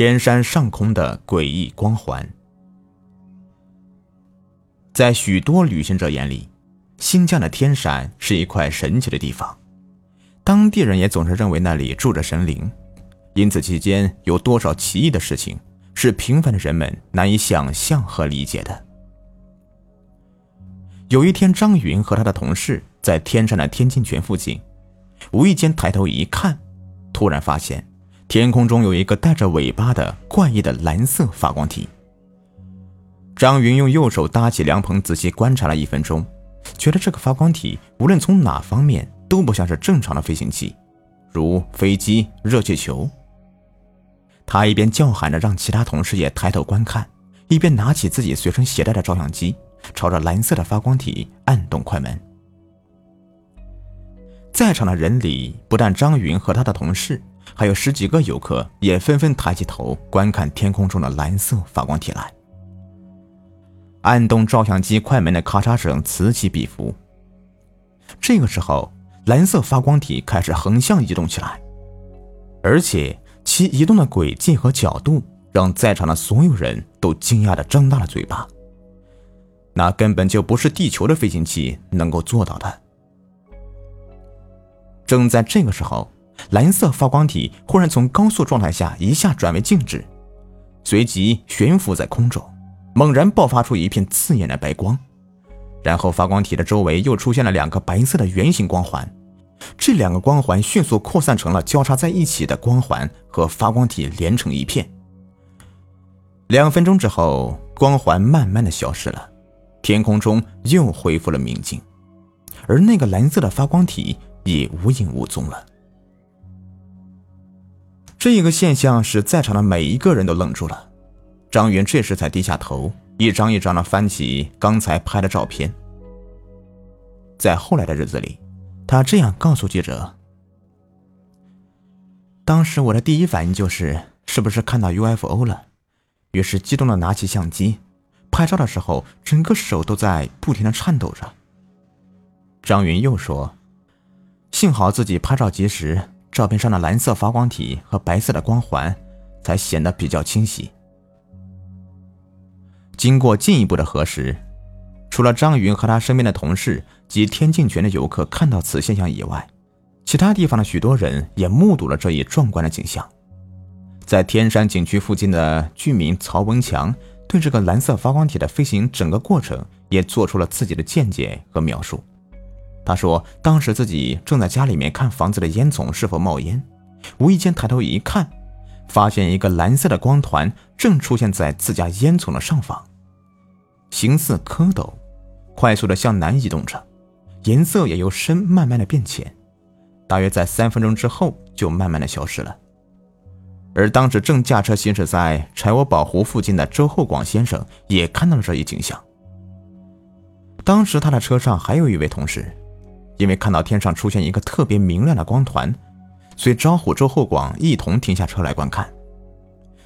天山上空的诡异光环，在许多旅行者眼里，新疆的天山是一块神奇的地方。当地人也总是认为那里住着神灵，因此期间有多少奇异的事情，是平凡的人们难以想象和理解的。有一天，张云和他的同事在天山的天津泉附近，无意间抬头一看，突然发现。天空中有一个带着尾巴的怪异的蓝色发光体。张云用右手搭起凉棚，仔细观察了一分钟，觉得这个发光体无论从哪方面都不像是正常的飞行器，如飞机、热气球。他一边叫喊着让其他同事也抬头观看，一边拿起自己随身携带的照相机，朝着蓝色的发光体按动快门。在场的人里，不但张云和他的同事。还有十几个游客也纷纷抬起头观看天空中的蓝色发光体来。按动照相机快门的咔嚓声此起彼伏。这个时候，蓝色发光体开始横向移动起来，而且其移动的轨迹和角度让在场的所有人都惊讶的张大了嘴巴。那根本就不是地球的飞行器能够做到的。正在这个时候。蓝色发光体忽然从高速状态下一下转为静止，随即悬浮在空中，猛然爆发出一片刺眼的白光，然后发光体的周围又出现了两个白色的圆形光环，这两个光环迅速扩散成了交叉在一起的光环，和发光体连成一片。两分钟之后，光环慢慢的消失了，天空中又恢复了明净，而那个蓝色的发光体也无影无踪了。这一个现象使在场的每一个人都愣住了。张云这时才低下头，一张一张的翻起刚才拍的照片。在后来的日子里，他这样告诉记者：“当时我的第一反应就是是不是看到 UFO 了，于是激动的拿起相机，拍照的时候整个手都在不停的颤抖着。”张云又说：“幸好自己拍照及时。”照片上的蓝色发光体和白色的光环才显得比较清晰。经过进一步的核实，除了张云和他身边的同事及天境泉的游客看到此现象以外，其他地方的许多人也目睹了这一壮观的景象。在天山景区附近的居民曹文强对这个蓝色发光体的飞行整个过程也做出了自己的见解和描述。他说：“当时自己正在家里面看房子的烟囱是否冒烟，无意间抬头一看，发现一个蓝色的光团正出现在自家烟囱的上方，形似蝌蚪，快速的向南移动着，颜色也由深慢慢的变浅，大约在三分钟之后就慢慢的消失了。而当时正驾车行驶在柴窝堡湖附近的周厚广先生也看到了这一景象。当时他的车上还有一位同事。”因为看到天上出现一个特别明亮的光团，遂招呼周厚广一同停下车来观看。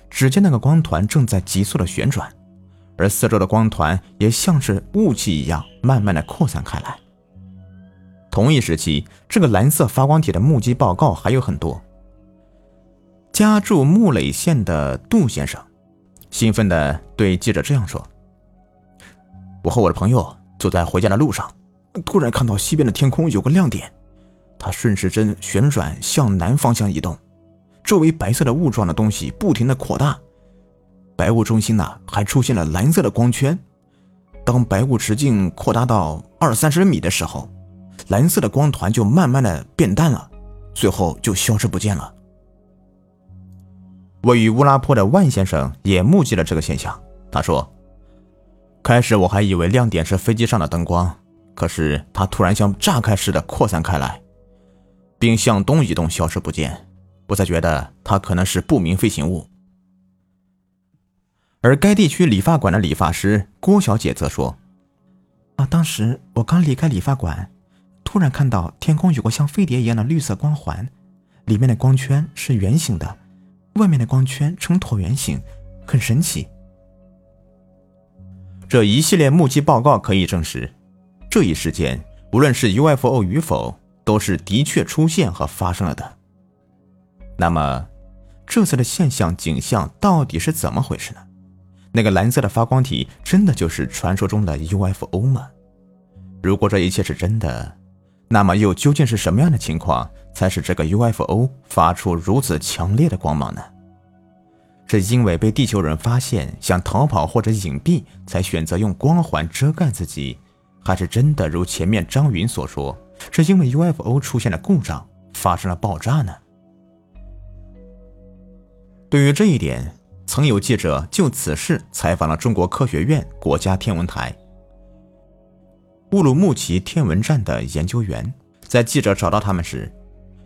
只见那个光团正在急速的旋转，而四周的光团也像是雾气一样慢慢的扩散开来。同一时期，这个蓝色发光体的目击报告还有很多。家住木垒县的杜先生，兴奋地对记者这样说：“我和我的朋友走在回家的路上。”突然看到西边的天空有个亮点，它顺时针旋转向南方向移动，周围白色的雾状的东西不停的扩大，白雾中心呢还出现了蓝色的光圈。当白雾直径扩大到二三十米的时候，蓝色的光团就慢慢的变淡了，最后就消失不见了。位于乌拉坡的万先生也目击了这个现象，他说：“开始我还以为亮点是飞机上的灯光。”可是它突然像炸开似的扩散开来，并向东移动，消失不见。我才觉得它可能是不明飞行物。而该地区理发馆的理发师郭小姐则说：“啊，当时我刚离开理发馆，突然看到天空有个像飞碟一样的绿色光环，里面的光圈是圆形的，外面的光圈呈椭圆形，很神奇。”这一系列目击报告可以证实。这一事件，无论是 UFO 与否，都是的确出现和发生了的。那么，这次的现象景象到底是怎么回事呢？那个蓝色的发光体真的就是传说中的 UFO 吗？如果这一切是真的，那么又究竟是什么样的情况才使这个 UFO 发出如此强烈的光芒呢？是因为被地球人发现想逃跑或者隐蔽才选择用光环遮盖自己，还是真的如前面张云所说，是因为 UFO 出现了故障发生了爆炸呢？对于这一点，曾有记者就此事采访了中国科学院国家天文台乌鲁木齐天文站的研究员。在记者找到他们时，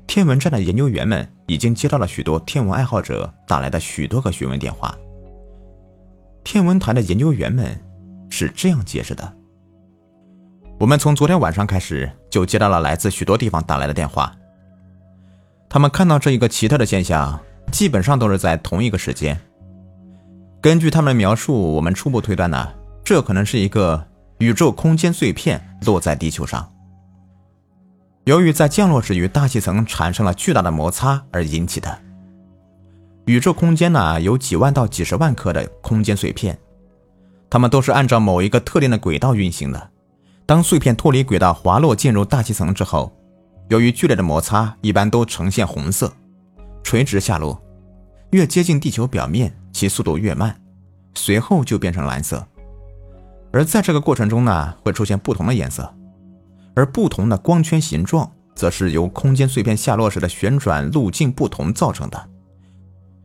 天文站的研究员们已经接到了许多天文爱好者打来的许多个询问电话。天文台的研究员们是这样解释的：“我们从昨天晚上开始就接到了来自许多地方打来的电话，他们看到这一个奇特的现象。”基本上都是在同一个时间。根据他们的描述，我们初步推断呢，这可能是一个宇宙空间碎片落在地球上。由于在降落时与大气层产生了巨大的摩擦而引起的。宇宙空间呢，有几万到几十万颗的空间碎片，它们都是按照某一个特定的轨道运行的。当碎片脱离轨道滑落进入大气层之后，由于剧烈的摩擦，一般都呈现红色。垂直下落，越接近地球表面，其速度越慢，随后就变成蓝色。而在这个过程中呢，会出现不同的颜色，而不同的光圈形状，则是由空间碎片下落时的旋转路径不同造成的。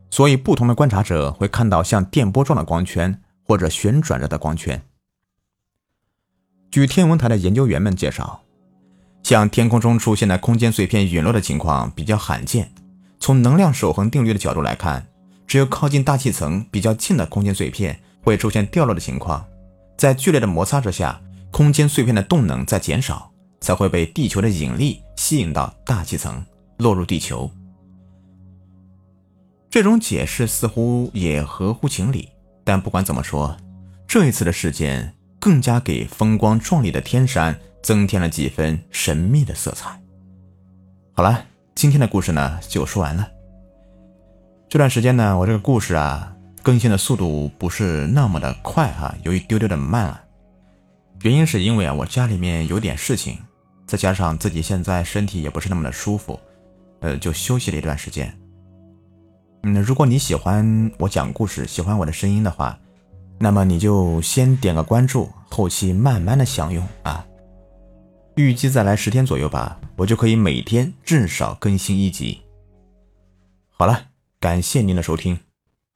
所以，不同的观察者会看到像电波状的光圈或者旋转着的光圈。据天文台的研究员们介绍，像天空中出现的空间碎片陨落的情况比较罕见。从能量守恒定律的角度来看，只有靠近大气层比较近的空间碎片会出现掉落的情况。在剧烈的摩擦之下，空间碎片的动能在减少，才会被地球的引力吸引到大气层，落入地球。这种解释似乎也合乎情理，但不管怎么说，这一次的事件更加给风光壮丽的天山增添了几分神秘的色彩。好了。今天的故事呢就说完了。这段时间呢，我这个故事啊更新的速度不是那么的快哈，有一丢丢的慢了。原因是因为啊我家里面有点事情，再加上自己现在身体也不是那么的舒服，呃，就休息了一段时间。嗯，如果你喜欢我讲故事，喜欢我的声音的话，那么你就先点个关注，后期慢慢的享用啊。预计再来十天左右吧，我就可以每天至少更新一集。好了，感谢您的收听。